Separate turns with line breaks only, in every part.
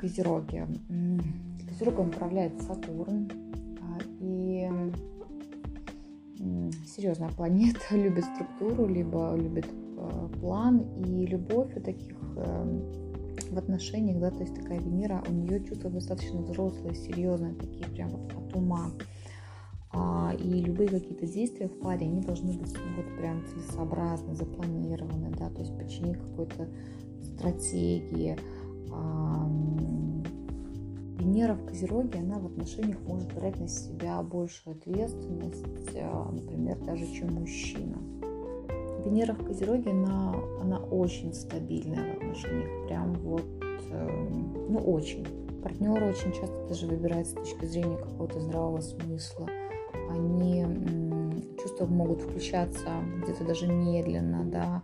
Козероге. Козерогом управляет Сатурн. А, и серьезная планета, любит структуру, либо любит а, план. И любовь у таких эм, в отношениях, да, то есть такая Венера, у нее чувства достаточно взрослые, серьезные, такие прям вот от ума. А, и любые какие-то действия в паре, они должны быть вот прям целесообразно, запланированы, да, то есть подчинить какой-то стратегии. Венера в Козероге, она в отношениях может брать на себя большую ответственность, а, например, даже чем мужчина. Венера в Козероге, она, она очень стабильная в отношениях, прям вот, эм, ну очень. Партнеры очень часто даже выбирают с точки зрения какого-то здравого смысла. Они чувства могут включаться где-то даже медленно, да,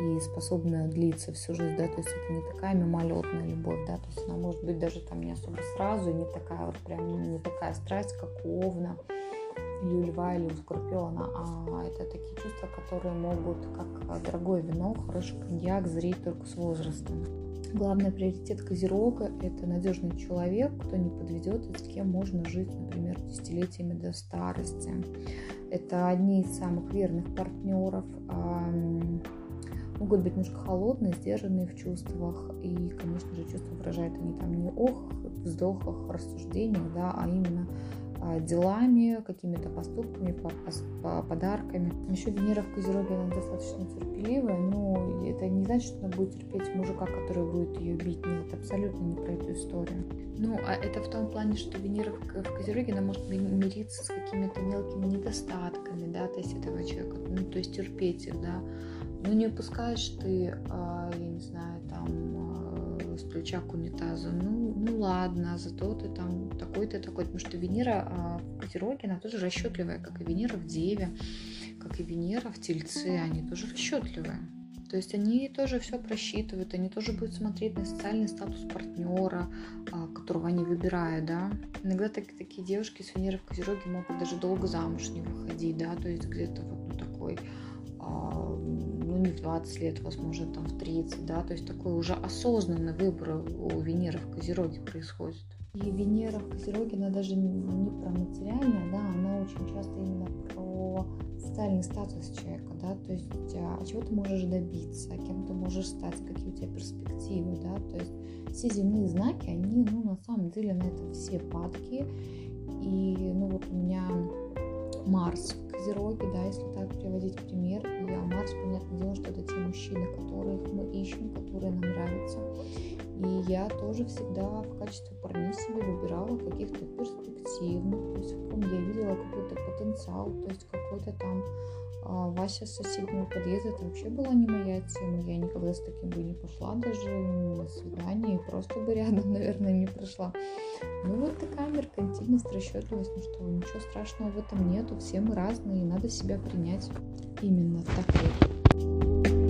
и способны длиться всю жизнь, да, то есть это не такая мимолетная любовь, да, то есть она может быть даже там не особо сразу, не такая вот прям, не такая страсть, как у Овна, или у льва, или у скорпиона, а это такие чувства, которые могут, как дорогое вино, хороший коньяк, зреть только с возрастом. Главный приоритет Козерога – это надежный человек, кто не подведет и с кем можно жить, например, десятилетиями до старости. Это одни из самых верных партнеров, могут быть немножко холодные, сдержанные в чувствах. И, конечно же, чувства выражают они там не ох, вздохах, рассуждениях, да, а именно а, делами, какими-то поступками, подарками. Еще Венера в Козероге, она достаточно терпеливая, но значит, что она будет терпеть мужика, который будет ее бить. Нет, это абсолютно не про эту историю. Ну, а это в том плане, что Венера в Козероге, она может мириться с какими-то мелкими недостатками, да, то есть этого человека, ну, то есть терпеть их, да. Ну, не упускаешь ты, а, я не знаю, там, а, с плеча к унитазу, ну, ну ладно, зато ты там такой-то такой. Потому что Венера а, в Козероге, она тоже расчетливая, как и Венера в Деве, как и Венера в Тельце, они тоже расчетливые. То есть они тоже все просчитывают, они тоже будут смотреть на социальный статус партнера, а, которого они выбирают, да. Иногда так, такие девушки с Венерой в Козероге могут даже долго замуж не выходить, да, то есть где-то вот ну, такой а, не в 20 лет, возможно, там в 30, да, то есть такой уже осознанный выбор у Венеры в Козероге происходит. И Венера в Козероге, она даже не про материальное, да, она очень часто про социальный статус человека, да, то есть а, чего ты можешь добиться, кем ты можешь стать, какие у тебя перспективы, да, то есть все земные знаки, они, ну, на самом деле на это все падки, и, ну, вот у меня Марс в Козероге, да, если так приводить пример. И Марс, понятное дело, что это те мужчины, которых мы ищем, которые нам нравятся. И я тоже всегда в качестве парней себе выбирала каких-то перспективных, то есть в ком я видела какой-то потенциал, то есть какой-то там а Вася с соседнего подъезда это вообще была не моя тема. Я никогда с таким бы не пошла даже на свидание, и просто бы рядом, наверное, не прошла. Ну вот такая меркантильность, расчетливость, ну что, ничего страшного в этом нету, все мы разные, и надо себя принять именно такой.